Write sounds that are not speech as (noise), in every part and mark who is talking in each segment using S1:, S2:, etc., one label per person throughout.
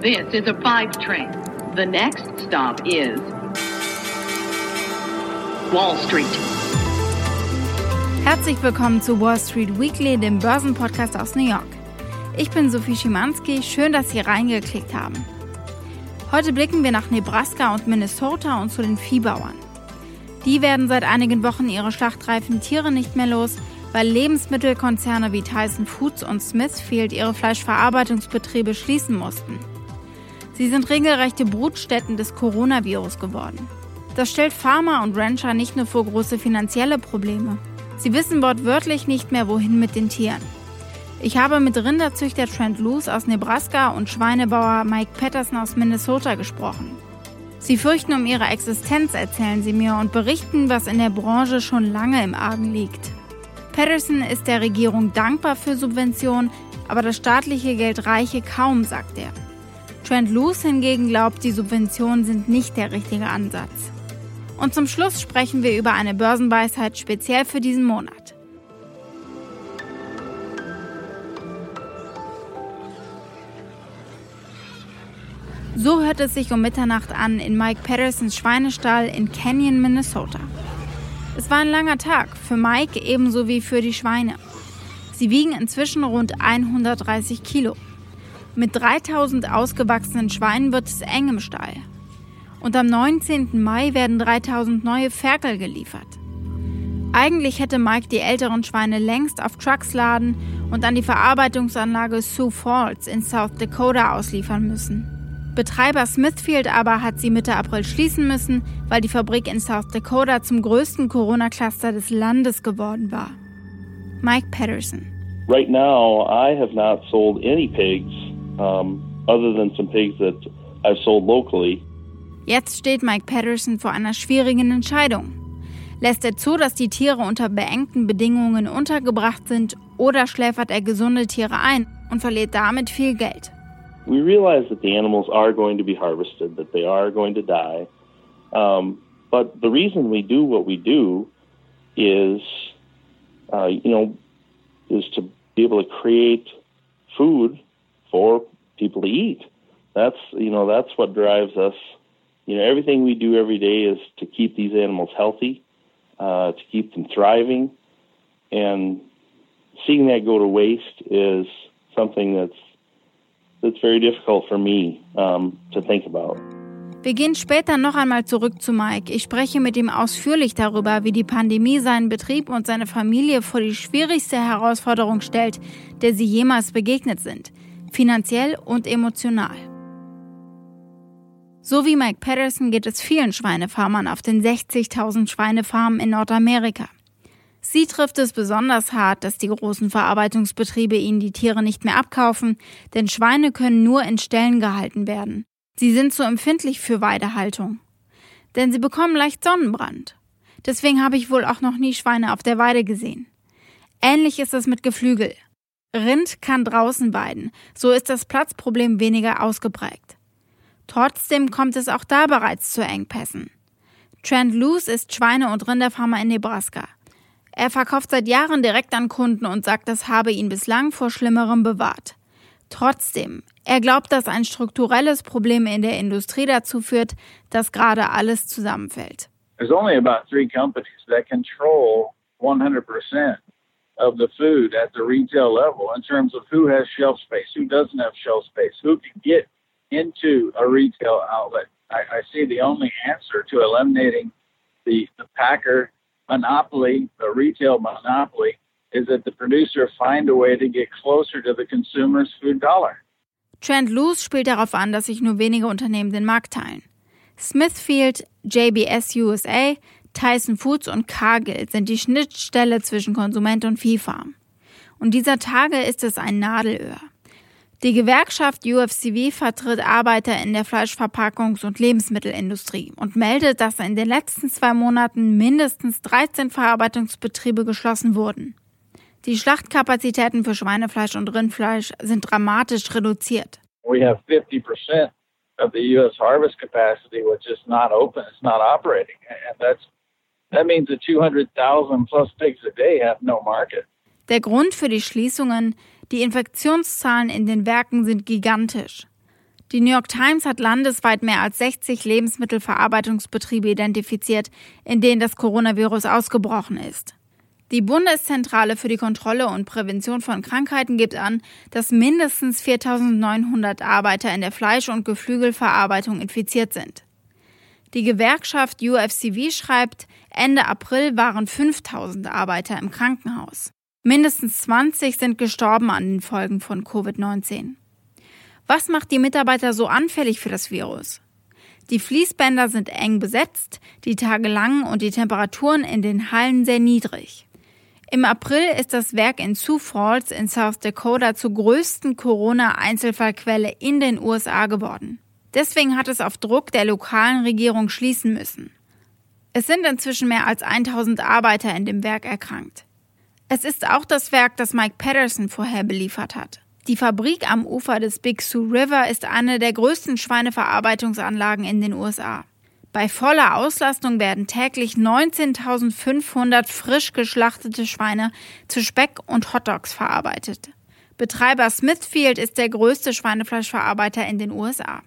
S1: This is a five train. The next stop is Wall Street.
S2: Herzlich willkommen zu Wall Street Weekly, dem Börsenpodcast aus New York. Ich bin Sophie Schimanski, schön, dass Sie reingeklickt haben. Heute blicken wir nach Nebraska und Minnesota und zu den Viehbauern. Die werden seit einigen Wochen ihre schlachtreifen Tiere nicht mehr los, weil Lebensmittelkonzerne wie Tyson Foods und Smithfield ihre Fleischverarbeitungsbetriebe schließen mussten. Sie sind regelrechte Brutstätten des Coronavirus geworden. Das stellt Farmer und Rancher nicht nur vor große finanzielle Probleme. Sie wissen wortwörtlich nicht mehr, wohin mit den Tieren. Ich habe mit Rinderzüchter Trent Luce aus Nebraska und Schweinebauer Mike Patterson aus Minnesota gesprochen. Sie fürchten um ihre Existenz, erzählen sie mir, und berichten, was in der Branche schon lange im Argen liegt. Patterson ist der Regierung dankbar für Subventionen, aber das staatliche Geld reiche kaum, sagt er. Trent Luce hingegen glaubt, die Subventionen sind nicht der richtige Ansatz. Und zum Schluss sprechen wir über eine Börsenweisheit speziell für diesen Monat. So hört es sich um Mitternacht an in Mike Pattersons Schweinestall in Canyon, Minnesota. Es war ein langer Tag, für Mike ebenso wie für die Schweine. Sie wiegen inzwischen rund 130 Kilo. Mit 3000 ausgewachsenen Schweinen wird es eng im Stall. Und am 19. Mai werden 3000 neue Ferkel geliefert. Eigentlich hätte Mike die älteren Schweine längst auf Trucks laden und an die Verarbeitungsanlage Sioux Falls in South Dakota ausliefern müssen. Betreiber Smithfield aber hat sie Mitte April schließen müssen, weil die Fabrik in South Dakota zum größten Corona-Cluster des Landes geworden war. Mike Patterson.
S3: Right now, I have not sold any pigs, um, other than some pigs that I've sold locally.
S2: Jetzt steht Mike Patterson vor einer schwierigen Entscheidung. Lässt er zu, dass die Tiere unter beengten Bedingungen untergebracht sind, oder schläfert er gesunde Tiere ein und verliert damit viel Geld?
S3: we realize that the animals are going to be harvested, that they are going to die. Um, but the reason we do what we do is, uh, you know, is to be able to create food for people to eat. That's you know that's what drives us. You know, everything we do every day is to keep these animals healthy, uh, to keep them thriving, and seeing that go to waste is something that's it's very difficult for me um, to think about.
S2: Wir gehen später noch einmal zurück zu Mike. Ich spreche mit ihm ausführlich darüber, wie die Pandemie seinen Betrieb und seine Familie vor die schwierigste Herausforderung stellt, der sie jemals begegnet sind, finanziell und emotional. So wie Mike Patterson geht es vielen Schweinefarmern auf den 60.000 Schweinefarmen in Nordamerika. Sie trifft es besonders hart, dass die großen Verarbeitungsbetriebe ihnen die Tiere nicht mehr abkaufen, denn Schweine können nur in Ställen gehalten werden. Sie sind zu empfindlich für Weidehaltung. Denn sie bekommen leicht Sonnenbrand. Deswegen habe ich wohl auch noch nie Schweine auf der Weide gesehen. Ähnlich ist es mit Geflügel. Rind kann draußen weiden, so ist das Platzproblem weniger ausgeprägt. Trotzdem kommt es auch da bereits zu Engpässen. Trent Luce ist Schweine- und Rinderfarmer in Nebraska. Er verkauft seit Jahren direkt an Kunden und sagt, das habe ihn bislang vor Schlimmerem bewahrt. Trotzdem, er glaubt, dass ein strukturelles Problem in der Industrie dazu führt, dass gerade alles zusammenfällt.
S4: There's only about three companies that control 100% of the food at the retail level in terms of who has shelf space, who doesn't have shelf space, who can get into a retail outlet. I, I see the only answer to eliminating the, the packer monopoly, the retail monopoly, is that the producer find a way to get closer to the consumer's food dollar.
S2: Trent Loos spielt darauf an, dass sich nur wenige Unternehmen den Markt teilen. Smithfield, JBS USA, Tyson Foods und Cargill sind die Schnittstelle zwischen Konsument und Viehfarm. Und dieser Tage ist es ein Nadelöhr. Die Gewerkschaft UFCW vertritt Arbeiter in der Fleischverpackungs- und Lebensmittelindustrie und meldet, dass in den letzten zwei Monaten mindestens 13 Verarbeitungsbetriebe geschlossen wurden. Die Schlachtkapazitäten für Schweinefleisch und Rindfleisch sind dramatisch reduziert.
S4: We have 50% of the US harvest capacity which is not open, it's not operating. And that's that means that 200,000 plus pigs a day have no market.
S2: Der Grund für die Schließungen die Infektionszahlen in den Werken sind gigantisch. Die New York Times hat landesweit mehr als 60 Lebensmittelverarbeitungsbetriebe identifiziert, in denen das Coronavirus ausgebrochen ist. Die Bundeszentrale für die Kontrolle und Prävention von Krankheiten gibt an, dass mindestens 4900 Arbeiter in der Fleisch- und Geflügelverarbeitung infiziert sind. Die Gewerkschaft UFCV schreibt, Ende April waren 5000 Arbeiter im Krankenhaus. Mindestens 20 sind gestorben an den Folgen von Covid-19. Was macht die Mitarbeiter so anfällig für das Virus? Die Fließbänder sind eng besetzt, die Tage lang und die Temperaturen in den Hallen sehr niedrig. Im April ist das Werk in Sioux Falls in South Dakota zur größten Corona-Einzelfallquelle in den USA geworden. Deswegen hat es auf Druck der lokalen Regierung schließen müssen. Es sind inzwischen mehr als 1000 Arbeiter in dem Werk erkrankt. Es ist auch das Werk, das Mike Patterson vorher beliefert hat. Die Fabrik am Ufer des Big Sioux River ist eine der größten Schweineverarbeitungsanlagen in den USA. Bei voller Auslastung werden täglich 19.500 frisch geschlachtete Schweine zu Speck und Hotdogs verarbeitet. Betreiber Smithfield ist der größte Schweinefleischverarbeiter in den USA.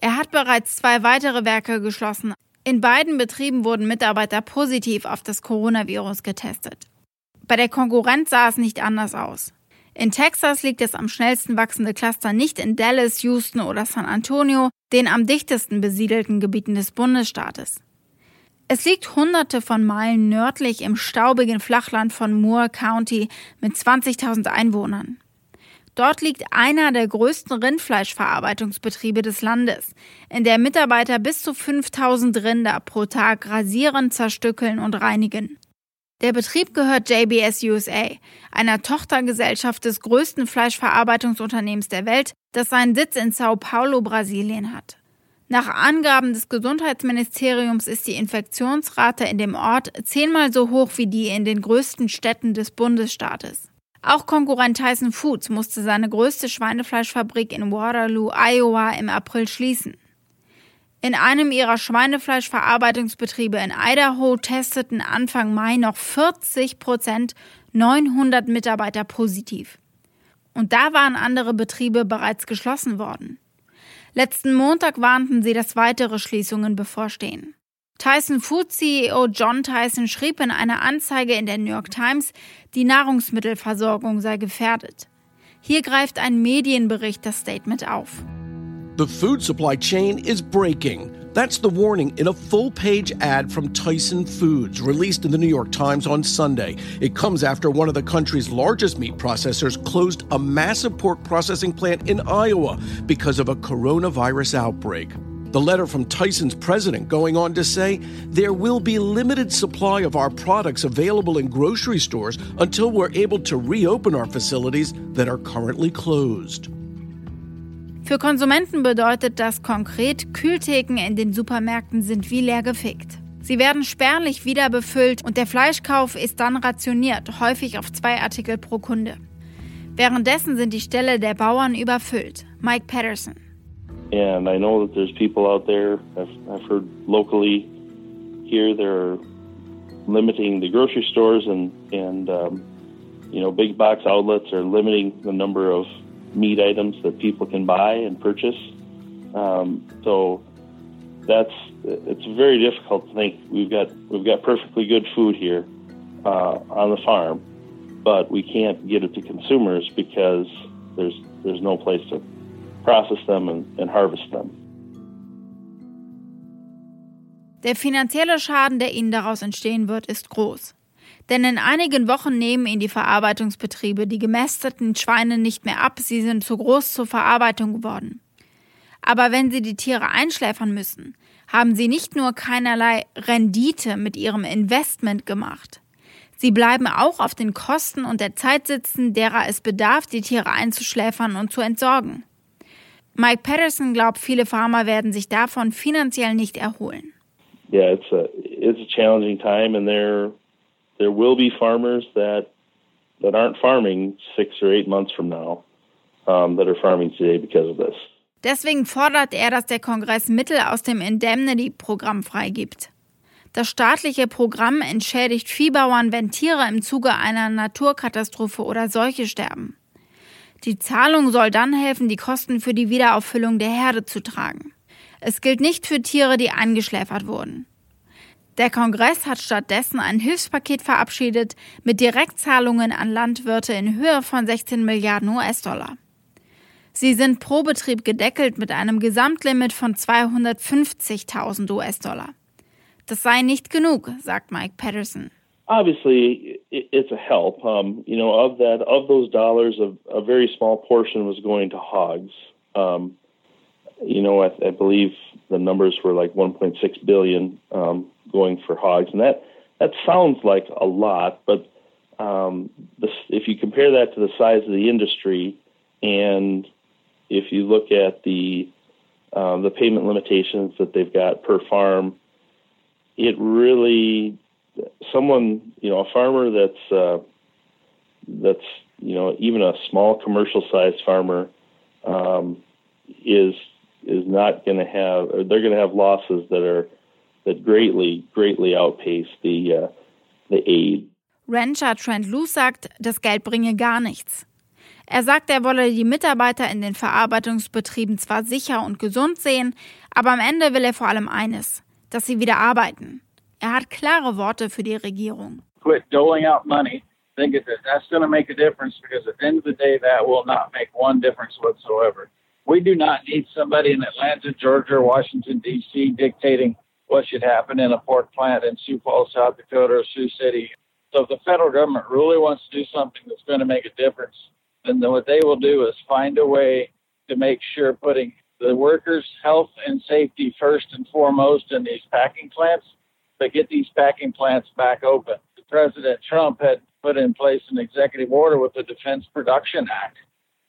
S2: Er hat bereits zwei weitere Werke geschlossen. In beiden Betrieben wurden Mitarbeiter positiv auf das Coronavirus getestet. Bei der Konkurrenz sah es nicht anders aus. In Texas liegt das am schnellsten wachsende Cluster nicht in Dallas, Houston oder San Antonio, den am dichtesten besiedelten Gebieten des Bundesstaates. Es liegt hunderte von Meilen nördlich im staubigen Flachland von Moore County mit 20.000 Einwohnern. Dort liegt einer der größten Rindfleischverarbeitungsbetriebe des Landes, in der Mitarbeiter bis zu 5000 Rinder pro Tag rasieren, zerstückeln und reinigen. Der Betrieb gehört JBS USA, einer Tochtergesellschaft des größten Fleischverarbeitungsunternehmens der Welt, das seinen Sitz in Sao Paulo, Brasilien hat. Nach Angaben des Gesundheitsministeriums ist die Infektionsrate in dem Ort zehnmal so hoch wie die in den größten Städten des Bundesstaates. Auch Konkurrent Tyson Foods musste seine größte Schweinefleischfabrik in Waterloo, Iowa im April schließen. In einem ihrer Schweinefleischverarbeitungsbetriebe in Idaho testeten Anfang Mai noch 40 Prozent 900 Mitarbeiter positiv. Und da waren andere Betriebe bereits geschlossen worden. Letzten Montag warnten sie, dass weitere Schließungen bevorstehen. Tyson Food CEO John Tyson schrieb in einer Anzeige in der New York Times, die Nahrungsmittelversorgung sei gefährdet. Hier greift ein Medienbericht das Statement auf.
S5: The food supply chain is breaking. That's the warning in a full page ad from Tyson Foods, released in the New York Times on Sunday. It comes after one of the country's largest meat processors closed a massive pork processing plant in Iowa because of a coronavirus outbreak. The letter from Tyson's president going on to say there will be limited supply of our products available in grocery stores until we're able to reopen our facilities that are currently closed.
S2: Für Konsumenten bedeutet das konkret, Kühltheken in den Supermärkten sind wie leer gefickt. Sie werden spärlich wieder befüllt und der Fleischkauf ist dann rationiert, häufig auf zwei Artikel pro Kunde. Währenddessen sind die Ställe der Bauern überfüllt. Mike Patterson.
S3: And I know that there's people out there, I've, I've heard locally here, they're limiting the grocery stores and, and um, you know, big box outlets are limiting the number of meat items that people can buy and purchase. Um, so that's it's very difficult to think we've got we've got perfectly good food here uh, on the farm, but we can't get it to consumers because there's there's no place to process them and, and harvest them.
S2: Der finanzielle Schaden, der ihnen daraus entstehen wird, ist groß. Denn in einigen Wochen nehmen ihn die Verarbeitungsbetriebe die gemästeten Schweine nicht mehr ab, sie sind zu groß zur Verarbeitung geworden. Aber wenn sie die Tiere einschläfern müssen, haben sie nicht nur keinerlei Rendite mit ihrem Investment gemacht. Sie bleiben auch auf den Kosten und der Zeit sitzen, derer es bedarf, die Tiere einzuschläfern und zu entsorgen. Mike Patterson glaubt, viele Farmer werden sich davon finanziell nicht erholen.
S3: Yeah, it's a it's a challenging time, and they're there will be farmers that that aren't farming six or eight months from now um, that are farming today because of this.
S2: Deswegen fordert er, dass der Kongress Mittel aus dem Indemnity-Programm freigibt. Das staatliche Programm entschädigt Viehbauern, wenn Tiere im Zuge einer Naturkatastrophe oder Seuche sterben. Die Zahlung soll dann helfen, die Kosten für die Wiederauffüllung der Herde zu tragen. Es gilt nicht für Tiere, die eingeschläfert wurden. Der Kongress hat stattdessen ein Hilfspaket verabschiedet mit Direktzahlungen an Landwirte in Höhe von 16 Milliarden US-Dollar. Sie sind pro Betrieb gedeckelt mit einem Gesamtlimit von 250.000 US-Dollar. Das sei nicht genug, sagt Mike Patterson.
S3: Obviously, it's a help. Um, you know, of that, of those dollars, a, a very small portion was going to hogs. Um, you know, I, I, believe the numbers were like 1.6 billion um, going for hogs, and that that sounds like a lot, but um, if you compare that to the size of the industry, and if you look at the um, the payment limitations that they've got per farm, it really someone you know a farmer that's uh, that's you know even a small commercial sized farmer um, is is not going to have they're going to have losses that are that greatly greatly outpace the uh, the aid.
S2: Rancher Trent Luce sagt, das Geld bringe gar nichts. Er sagt, er wolle die Mitarbeiter in den Verarbeitungsbetrieben zwar sicher und gesund sehen, aber am Ende will er vor allem eines, dass sie wieder arbeiten. Er hat klare Worte für die Regierung.
S4: Quit doling out money. Think that that's going to make a difference because at the end of the day that will not make one difference whatsoever. We do not need somebody in Atlanta, Georgia, Washington D.C. dictating what should happen in a pork plant in Sioux Falls, South Dakota, or Sioux City. So if the federal government really wants to do something that's going to make a difference, then what they will do is find a way to make sure putting the workers' health and safety first and foremost in these packing plants, but get these packing plants back open. President Trump had put in place an executive order with the Defense Production Act,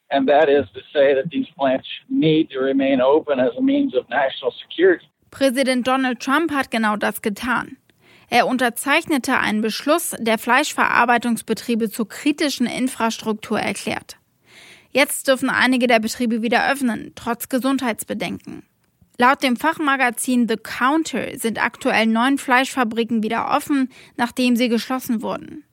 S4: and that is to say that these plants need to remain open as a means of national security.
S2: Präsident Donald Trump hat genau das getan. Er unterzeichnete einen Beschluss, der Fleischverarbeitungsbetriebe zur kritischen Infrastruktur erklärt. Jetzt dürfen einige der Betriebe wieder öffnen, trotz Gesundheitsbedenken. Laut dem Fachmagazin The Counter sind aktuell neun Fleischfabriken wieder offen, nachdem sie geschlossen wurden.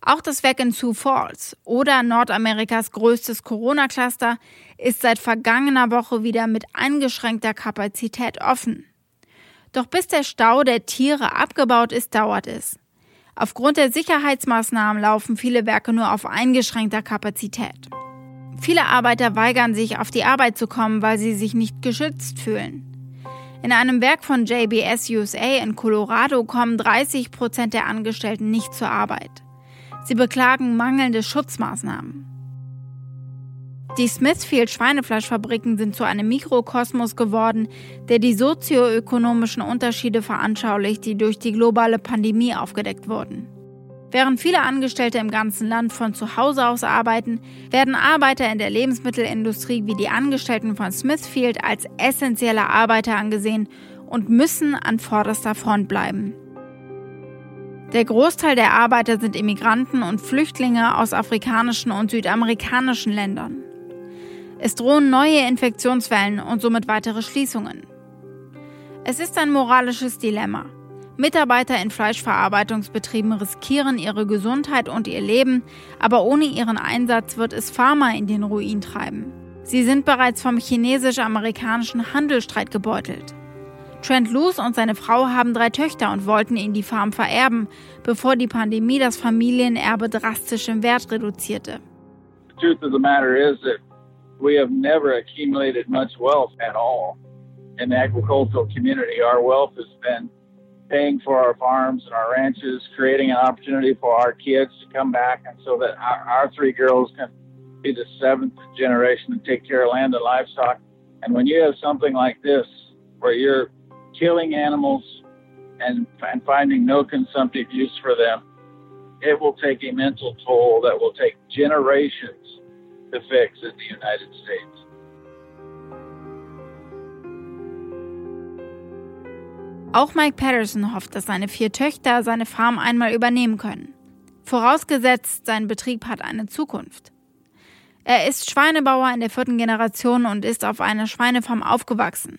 S2: Auch das Werk in Sioux Falls oder Nordamerikas größtes Corona-Cluster ist seit vergangener Woche wieder mit eingeschränkter Kapazität offen. Doch bis der Stau der Tiere abgebaut ist, dauert es. Aufgrund der Sicherheitsmaßnahmen laufen viele Werke nur auf eingeschränkter Kapazität. Viele Arbeiter weigern sich, auf die Arbeit zu kommen, weil sie sich nicht geschützt fühlen. In einem Werk von JBS USA in Colorado kommen 30 Prozent der Angestellten nicht zur Arbeit. Sie beklagen mangelnde Schutzmaßnahmen. Die Smithfield Schweinefleischfabriken sind zu einem Mikrokosmos geworden, der die sozioökonomischen Unterschiede veranschaulicht, die durch die globale Pandemie aufgedeckt wurden. Während viele Angestellte im ganzen Land von zu Hause aus arbeiten, werden Arbeiter in der Lebensmittelindustrie wie die Angestellten von Smithfield als essentielle Arbeiter angesehen und müssen an vorderster Front bleiben. Der Großteil der Arbeiter sind Immigranten und Flüchtlinge aus afrikanischen und südamerikanischen Ländern. Es drohen neue Infektionswellen und somit weitere Schließungen. Es ist ein moralisches Dilemma. Mitarbeiter in Fleischverarbeitungsbetrieben riskieren ihre Gesundheit und ihr Leben, aber ohne ihren Einsatz wird es Pharma in den Ruin treiben. Sie sind bereits vom chinesisch-amerikanischen Handelsstreit gebeutelt. Trent Luce und seine Frau haben drei Töchter und wollten ihnen die Farm vererben, bevor die Pandemie das Familienerbe drastisch im Wert reduzierte.
S4: In the agricultural community. Our wealth has been paying for our farms and our ranches, creating an opportunity for our kids to come back, and so that our, our three girls can be the seventh generation to take care of land and livestock. And when you have something like this, where you're killing animals and, and finding no consumptive use for them, it will take a mental toll that will take generations to fix in the United States.
S2: Auch Mike Patterson hofft, dass seine vier Töchter seine Farm einmal übernehmen können. Vorausgesetzt, sein Betrieb hat eine Zukunft. Er ist Schweinebauer in der vierten Generation und ist auf einer Schweinefarm aufgewachsen.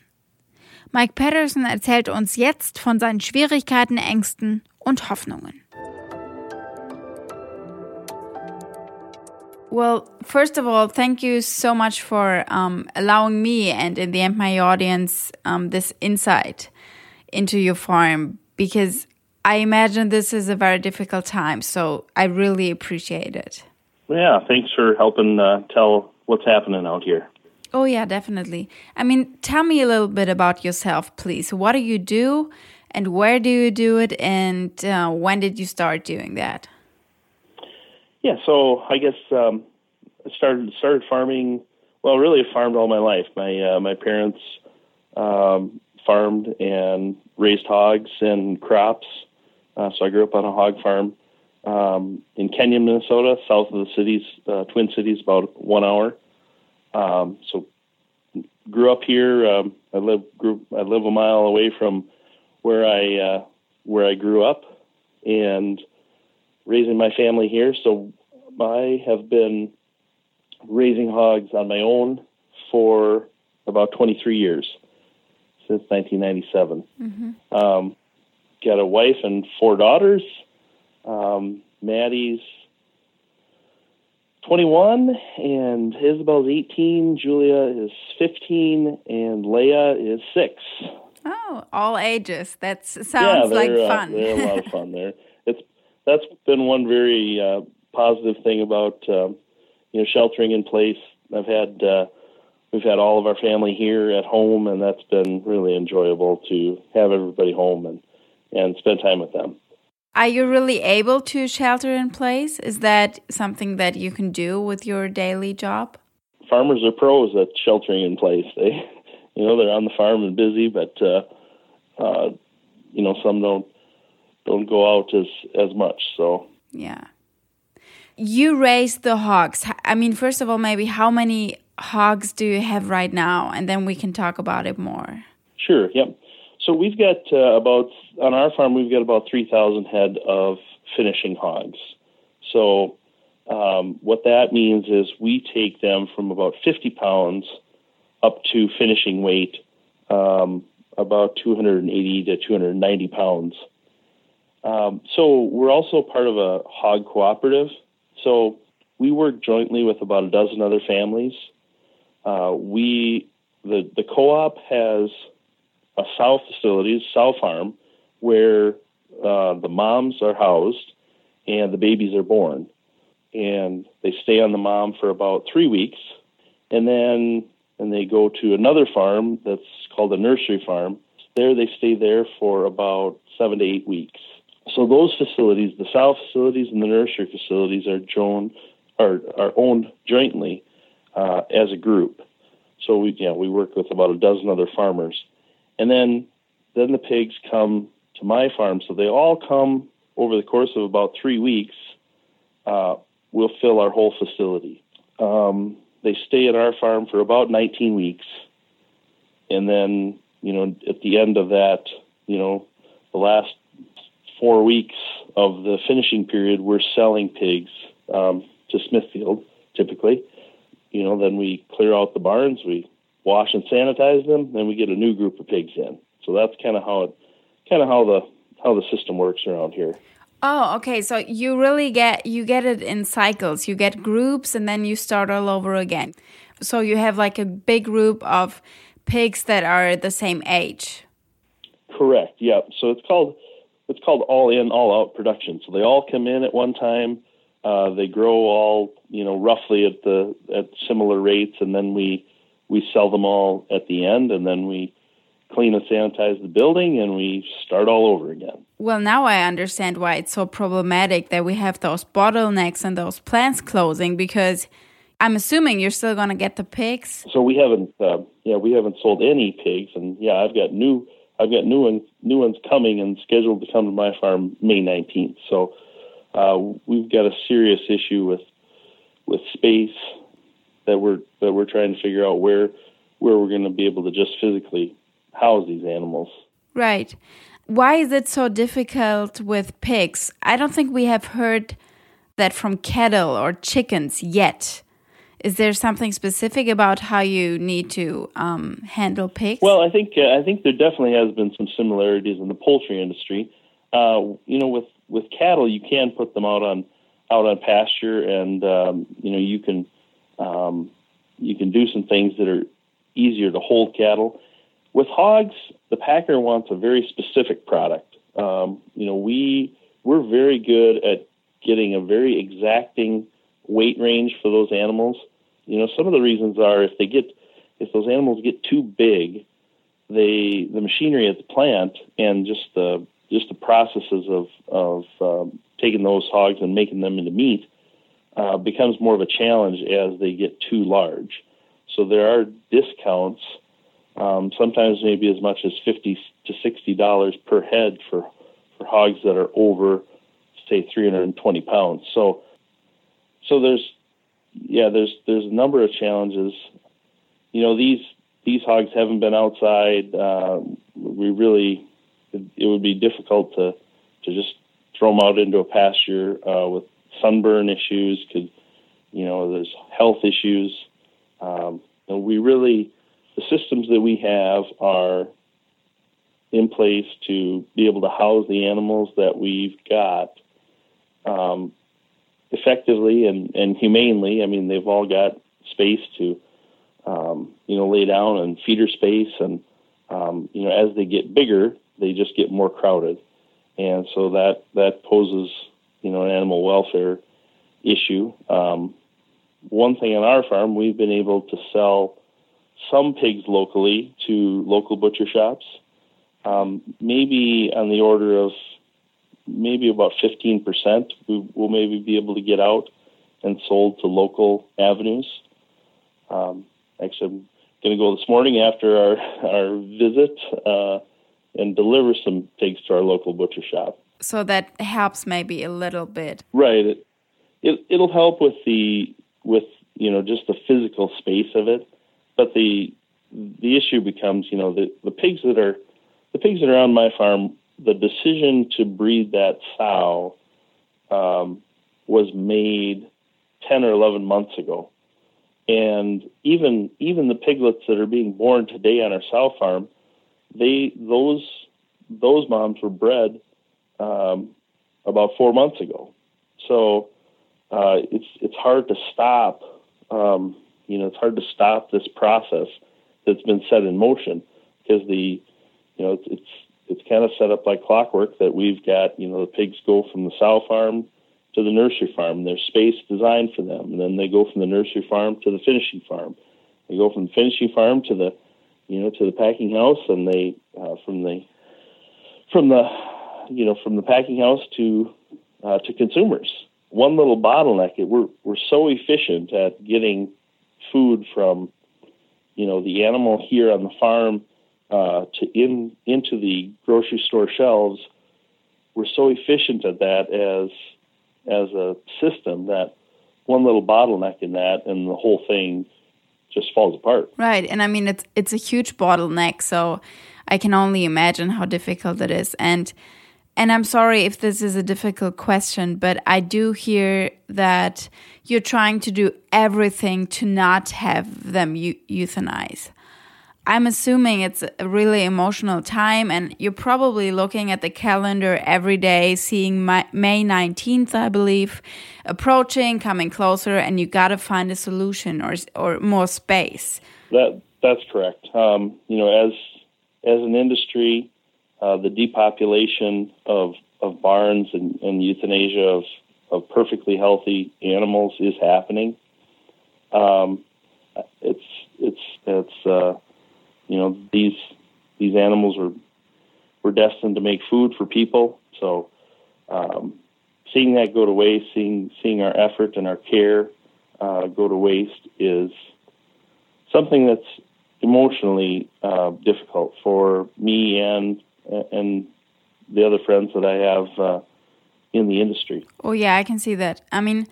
S2: Mike Patterson erzählt uns jetzt von seinen Schwierigkeiten, Ängsten, und Hoffnungen. Well, first of all, thank you so much for um, allowing me and in the end my audience um, this insight into your farm because I imagine this is a very difficult time. So I really appreciate it.
S3: Yeah, thanks for helping uh, tell what's happening out here.
S2: Oh, yeah, definitely. I mean, tell me a little bit about yourself, please. What do you do and where do you do it and uh, when did you start doing that?
S3: Yeah, so I guess um, I started started farming. Well, really farmed all my life. My uh, my parents um, farmed and raised hogs and crops. Uh, so I grew up on a hog farm um, in Kenyon, Minnesota, south of the cities, uh, Twin Cities, about one hour. Um, so grew up here. Um, I live grew I live a mile away from where I uh, where I grew up, and raising my family here. So I have been raising hogs on my own for about 23 years since 1997. Mm-hmm. Um, got a wife and four daughters. Um, Maddie's 21 and Isabel's 18. Julia is 15 and Leah is six.
S2: Oh, all ages. That sounds yeah, like
S3: uh,
S2: fun.
S3: they're a lot of (laughs) fun there. It's that's been one very uh, positive thing about um, you know sheltering in place. I've had uh, we've had all of our family here at home, and that's been really enjoyable to have everybody home and and spend time with them.
S2: Are you really able to shelter in place? Is that something that you can do with your daily job?
S3: Farmers are pros at sheltering in place. They, (laughs) you know, they're on the farm and busy, but uh, uh, you know, some don't don't go out as as much. So
S2: yeah, you raise the hogs. I mean, first of all, maybe how many hogs do you have right now, and then we can talk about it more.
S3: Sure. Yep. So we've got uh, about on our farm we've got about three thousand head of finishing hogs. So um, what that means is we take them from about fifty pounds up to finishing weight, um, about two hundred and eighty to two hundred and ninety pounds. Um, so we're also part of a hog cooperative. So we work jointly with about a dozen other families. Uh, we the the co-op has a sow facility, sow farm, where uh, the moms are housed and the babies are born. And they stay on the mom for about three weeks, and then and they go to another farm that's called a nursery farm. There they stay there for about seven to eight weeks. So those facilities, the sow facilities and the nursery facilities, are joined are, are owned jointly uh, as a group. So we yeah we work with about a dozen other farmers, and then then the pigs come to my farm. So they all come over the course of about three weeks. Uh, we'll fill our whole facility. Um, they stay at our farm for about 19 weeks, and then you know at the end of that, you know, the last four weeks of the finishing period, we're selling pigs um, to Smithfield typically. You know, then we clear out the barns, we wash and sanitize them, then we get a new group of pigs in. So that's kind of how it, kind of how the how the system works around here.
S2: Oh, okay. So you really get you get it in cycles. You get groups, and then you start all over again. So you have like a big group of pigs that are the same age.
S3: Correct. Yeah. So it's called it's called all in, all out production. So they all come in at one time. Uh, they grow all you know roughly at the at similar rates, and then we we sell them all at the end, and then we clean and sanitize the building, and we start all over again.
S2: Well, now I understand why it's so problematic that we have those bottlenecks and those plants closing because I'm assuming you're still going to get the pigs.
S3: So we haven't, uh, yeah, we haven't sold any pigs, and yeah, I've got new, I've got new ones, new ones coming and scheduled to come to my farm May 19th. So uh, we've got a serious issue with with space that we're that we're trying to figure out where where we're going to be able to just physically house these animals.
S2: Right. Why is it so difficult with pigs? I don't think we have heard that from cattle or chickens yet. Is there something specific about how you need to um, handle pigs?
S3: Well, I think uh, I think there definitely has been some similarities in the poultry industry. Uh, you know, with with cattle, you can put them out on out on pasture, and um, you know you can um, you can do some things that are easier to hold cattle. With hogs, the packer wants a very specific product. Um, you know, we we're very good at getting a very exacting weight range for those animals. You know, some of the reasons are if they get if those animals get too big, they the machinery at the plant and just the just the processes of of um, taking those hogs and making them into meat uh, becomes more of a challenge as they get too large. So there are discounts, um, sometimes maybe as much as fifty to sixty dollars per head for for hogs that are over, say, three hundred and twenty pounds. So so there's yeah there's there's a number of challenges. You know these these hogs haven't been outside. Uh, we really it, would be difficult to to just throw them out into a pasture uh, with sunburn issues. Could you know there's health issues. Um, and we really the systems that we have are in place to be able to house the animals that we've got um, effectively and, and humanely. I mean, they've all got space to, um, you know, lay down and feeder space. And, um, you know, as they get bigger, they just get more crowded. And so that, that poses, you know, an animal welfare issue. Um, one thing on our farm, we've been able to sell some pigs locally to local butcher shops, um, maybe on the order of maybe about 15% we will maybe be able to get out and sold to local avenues. Um, actually, I'm going to go this morning after our, (laughs) our visit uh, and deliver some pigs to our local butcher shop.
S2: So that helps maybe a little bit.
S3: Right. It, it, it'll help with the with you know just the physical space of it, but the the issue becomes you know the the pigs that are the pigs that are on my farm the decision to breed that sow um, was made 10 or 11 months ago. And even even the piglets that are being born today on our sow farm, they those those moms were bred um, about four months ago. So uh, it's it's hard to stop. Um, you know, it's hard to stop this process that's been set in motion because the you know it's, it's it's kind of set up like clockwork that we've got, you know, the pigs go from the sow farm to the nursery farm. There's space designed for them. And then they go from the nursery farm to the finishing farm. They go from the finishing farm to the, you know, to the packing house and they, uh, from the, from the, you know, from the packing house to, uh, to consumers. One little bottleneck, we're, we're so efficient at getting food from, you know, the animal here on the farm uh, to in into the grocery store shelves, we're so efficient at that as as a system that one little bottleneck in that and the whole thing just falls apart.
S2: Right, and I mean it's it's a huge bottleneck, so I can only imagine how difficult it is. And and I'm sorry if this is a difficult question, but I do hear that you're trying to do everything to not have them euthanize. I'm assuming it's a really emotional time, and you're probably looking at the calendar every day, seeing May 19th, I believe, approaching, coming closer, and you got to find a solution or or more space.
S3: That that's correct. Um, you know, as as an industry, uh, the depopulation of of barns and, and euthanasia of of perfectly healthy animals is happening. Um, it's it's it's uh, you know these these animals were were destined to make food for people. So um, seeing that go to waste, seeing seeing our effort and our care uh, go to waste is something that's emotionally uh, difficult for me and and the other friends that I have uh, in the industry.
S2: Oh yeah, I can see that. I mean,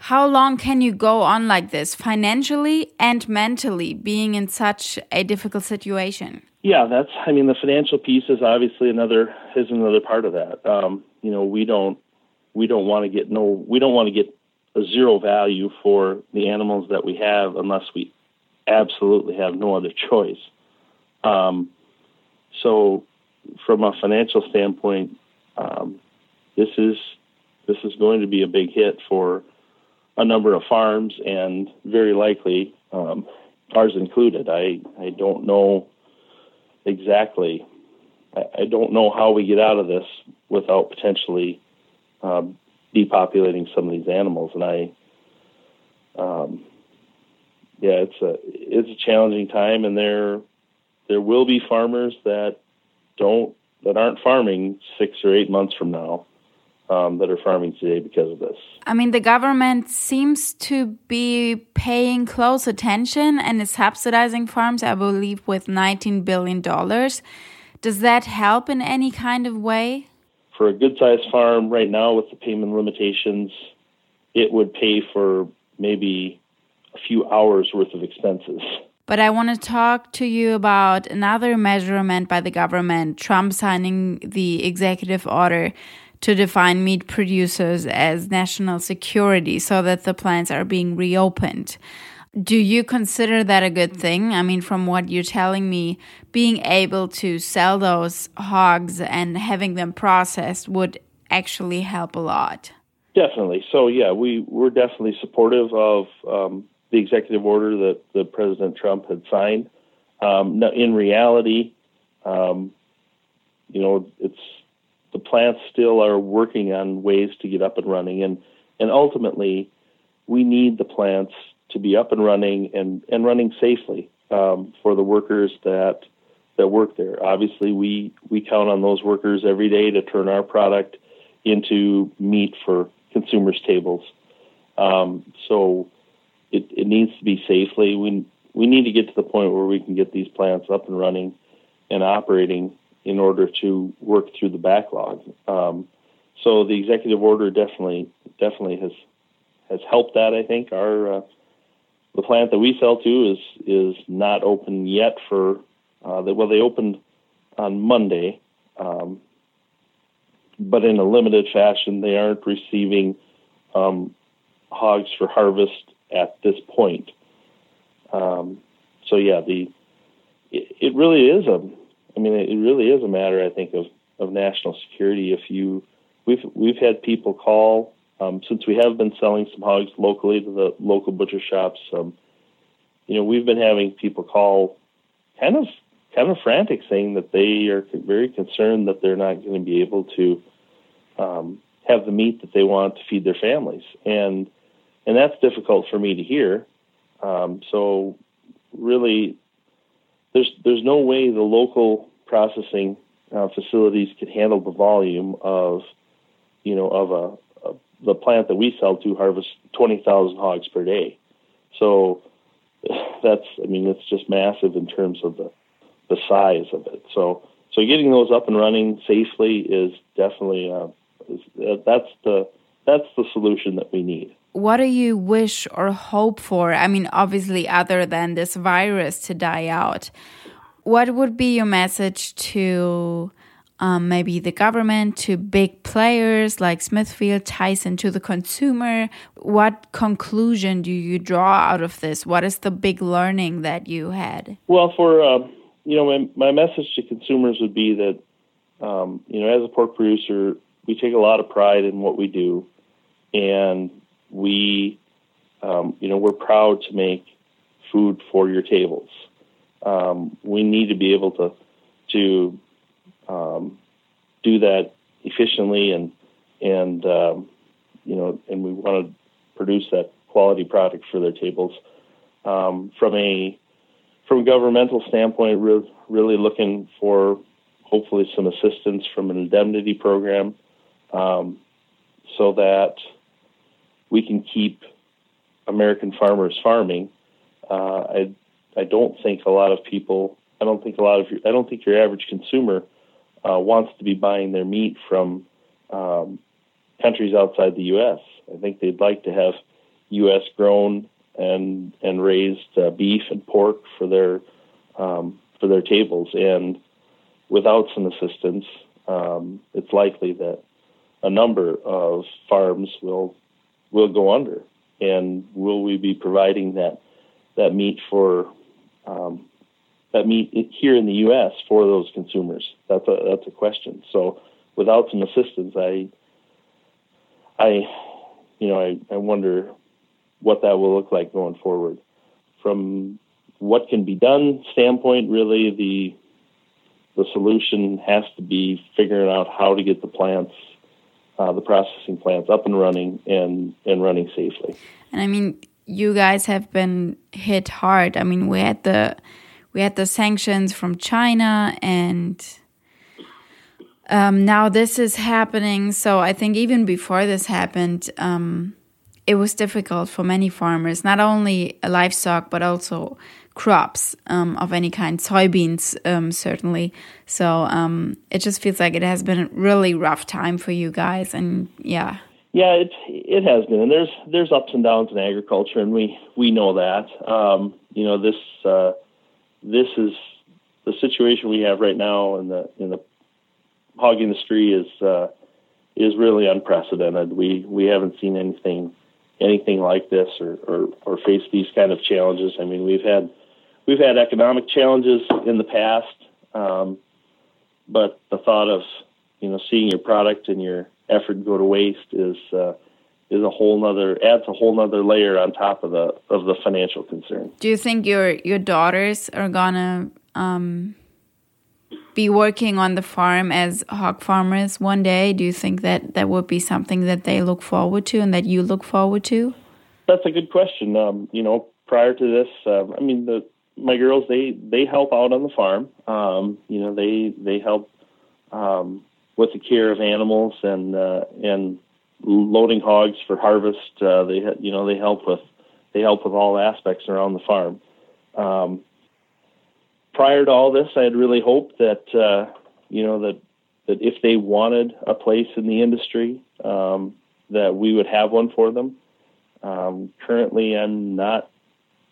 S2: how long can you go on like this financially and mentally being in such a difficult situation?
S3: Yeah, that's. I mean, the financial piece is obviously another is another part of that. Um, you know, we don't we don't want to get no we don't want to get a zero value for the animals that we have unless we absolutely have no other choice. Um, so, from a financial standpoint, um, this is this is going to be a big hit for a number of farms, and very likely um, ours included. I I don't know exactly. I, I, don't know how we get out of this without potentially um, depopulating some of these animals, and I. Um, yeah, it's a it's a challenging time, and there there will be farmers that don't that aren't farming six or eight months from now um, that are farming today because of this.
S2: I mean, the government seems to be paying close attention and is subsidizing farms, I believe, with $19 billion. Does that help in any kind of way?
S3: For a good sized farm right now with the payment limitations, it would pay for maybe a few hours worth of expenses.
S2: But I want to talk to you about another measurement by the government, Trump signing the executive order to define meat producers as national security so that the plants are being reopened. Do you consider that a good thing? I mean, from what you're telling me, being able to sell those hogs and having them processed would actually help a lot.
S3: Definitely. So, yeah, we, we're definitely supportive of um, the executive order that, the President Trump had signed. Um, in reality, um, you know, it's the plants still are working on ways to get up and running, and and ultimately, we need the plants to be up and running and and running safely um, for the workers that that work there. Obviously, we we count on those workers every day to turn our product into meat for consumers' tables. Um, so it, it needs to be safely. We we need to get to the point where we can get these plants up and running and operating in order to work through the backlog. Um, so the executive order definitely definitely has has helped that. I think our uh, the plant that we sell to is is not open yet for uh, the, well they opened on Monday, um, but in a limited fashion. They aren't receiving um, hogs for harvest at this point. Um, so yeah, the it, it, really is a, I mean, it really is a matter, I think, of, of national security. If you, we've we've had people call um, since we have been selling some hogs locally to the local butcher shops. Um, you know, we've been having people call, kind of kind of frantic, saying that they are very concerned that they're not going to be able to um, have the meat that they want to feed their families, and and that's difficult for me to hear. Um, so really, there's there's no way the local processing uh, facilities could handle the volume of, you know, of a, a the plant that we sell to harvest twenty thousand hogs per day. So (sighs) that's I mean it's just massive in terms of the the size of it. So so getting those up and running safely is definitely uh, is, uh, that's the that's the solution that we need
S2: what do you wish or hope for? I mean, obviously, other than this virus to die out, what would be your message to um, maybe the government, to big players like Smithfield, Tyson, to the consumer? What conclusion do you draw out of this? What is the big learning that you had?
S3: Well, for uh, you know, my, my, message to consumers would be that um, you know, as a pork producer, we take a lot of pride in what we do, and we, um, you know, we're proud to make food for your tables. Um, we need to be able to to um, do that efficiently and and um, you know, and we want to produce that quality product for their tables. Um, from a from a governmental standpoint, re- really looking for hopefully some assistance from an indemnity program um, so that we can keep American farmers farming. Uh, I I don't think a lot of people. I don't think a lot of. I don't think your average consumer uh, wants to be buying their meat from um, countries outside the U.S. I think they'd like to have U.S. grown and and raised uh, beef and pork for their um, for their tables. And without some assistance, um, it's likely that a number of farms will will go under, and will we be providing that that meat for um, that meat here in the U.S. for those consumers? That's a that's a question. So without some assistance, I I, you know, I, I wonder what that will look like going forward. From what can be done standpoint, really the the solution has to be figuring out how to get the plants, uh, the processing plants, up and running and and running safely.
S2: And I mean, you guys have been hit hard. I mean, we had the we had the sanctions from China and um, now this is happening. So I think even before this happened, um, it was difficult for many farmers, not only livestock, but also crops um, of any kind, soybeans, um, certainly. So um, it just feels like it has been a really rough time for you guys. And yeah.
S3: Yeah, it it has been, and there's there's ups and downs in agriculture, and we we know that. Um, you know this uh, this is the situation we have right now in the in the hog industry is uh, is really unprecedented. We we haven't seen anything anything like this or, or, or face these kind of challenges. I mean, we've had we've had economic challenges in the past, um, but the thought of you know seeing your product and your effort go to waste is uh, is a whole nother adds a whole nother layer on top of the of the financial concern.
S2: Do you think your your daughters are gonna um, be working on the farm as hog farmers one day? Do you think that that would be something that they look forward to and that you look forward to?
S3: That's a good question. Um, you know, prior to this, uh, I mean, the my girls they they help out on the farm. Um, you know, they they help um, with the care of animals and uh, and loading hogs for harvest. Uh, they you know they help with they help with all aspects around the farm. Um, prior to all this, I had really hoped that uh, you know that that if they wanted a place in the industry, um, that we would have one for them. Um, currently, I'm not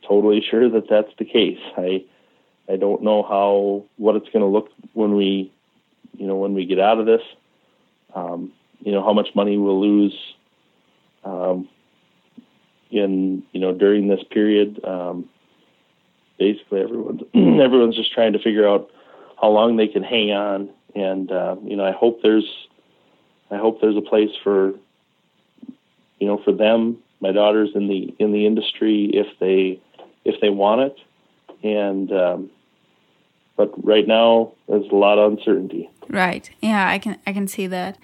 S3: totally sure that that's the case. I I don't know how what it's going to look when we you know when we get out of this. Um, you know how much money we'll lose um, in you know during this period. Um, basically, everyone's (clears throat) everyone's just trying to figure out how long they can hang on, and uh, you know I hope there's I hope there's a place for you know for them, my daughters in the in the industry if they if they want it, and um, but right now there's a lot of uncertainty.
S2: Right. Yeah, I can I can see that.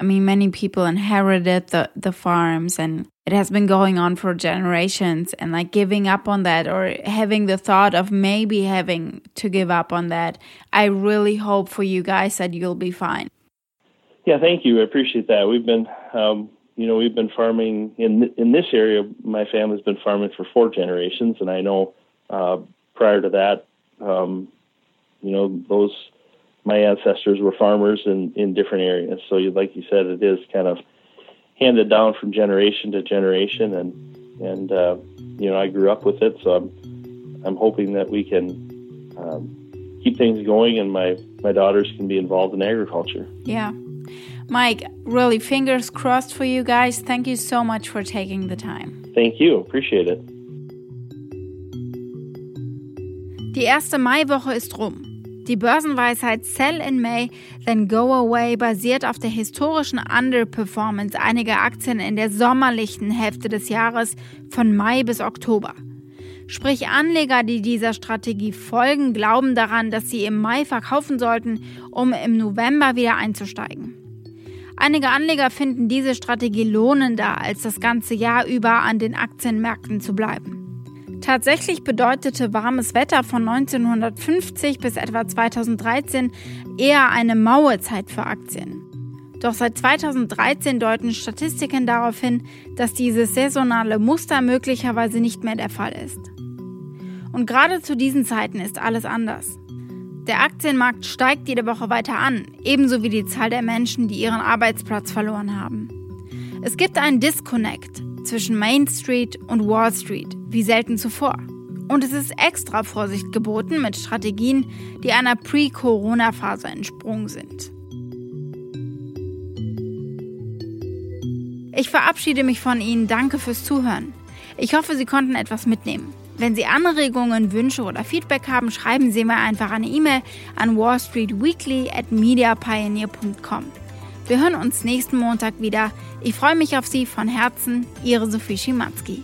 S2: I mean, many people inherited the, the farms and it has been going on for generations and like giving up on that or having the thought of maybe having to give up on that. I really hope for you guys that you'll be fine.
S3: Yeah, thank you. I appreciate that. We've been, um, you know, we've been farming in in this area. My family's been farming for four generations, and I know uh, prior to that, um, you know, those my ancestors were farmers in, in different areas. So, you, like you said, it is kind of handed down from generation to generation, and and uh, you know I grew up with it, so I'm I'm hoping that we can um, keep things going, and my my daughters can be involved in agriculture.
S2: Yeah. Mike, really fingers crossed for you guys. Thank you so much for taking the time.
S3: Thank you. Appreciate it.
S2: Die erste Maiwoche ist rum. Die Börsenweisheit Sell in May, then Go Away basiert auf der historischen Underperformance einiger Aktien in der sommerlichen Hälfte des Jahres von Mai bis Oktober. Sprich, Anleger, die dieser Strategie folgen, glauben daran, dass sie im Mai verkaufen sollten, um im November wieder einzusteigen. Einige Anleger finden diese Strategie lohnender, als das ganze Jahr über an den Aktienmärkten zu bleiben. Tatsächlich bedeutete warmes Wetter von 1950 bis etwa 2013 eher eine Mauezeit für Aktien. Doch seit 2013 deuten Statistiken darauf hin, dass dieses saisonale Muster möglicherweise nicht mehr der Fall ist. Und gerade zu diesen Zeiten ist alles anders. Der Aktienmarkt steigt jede Woche weiter an, ebenso wie die Zahl der Menschen, die ihren Arbeitsplatz verloren haben. Es gibt einen Disconnect zwischen Main Street und Wall Street, wie selten zuvor. Und es ist extra Vorsicht geboten mit Strategien, die einer Pre-Corona-Phase entsprungen sind. Ich verabschiede mich von Ihnen. Danke fürs Zuhören. Ich hoffe, Sie konnten etwas mitnehmen. Wenn Sie Anregungen, Wünsche oder Feedback haben, schreiben Sie mir einfach eine E-Mail an wallstreetweekly at mediapioneer.com. Wir hören uns nächsten Montag wieder. Ich freue mich auf Sie von Herzen, Ihre Sophie Schimanski.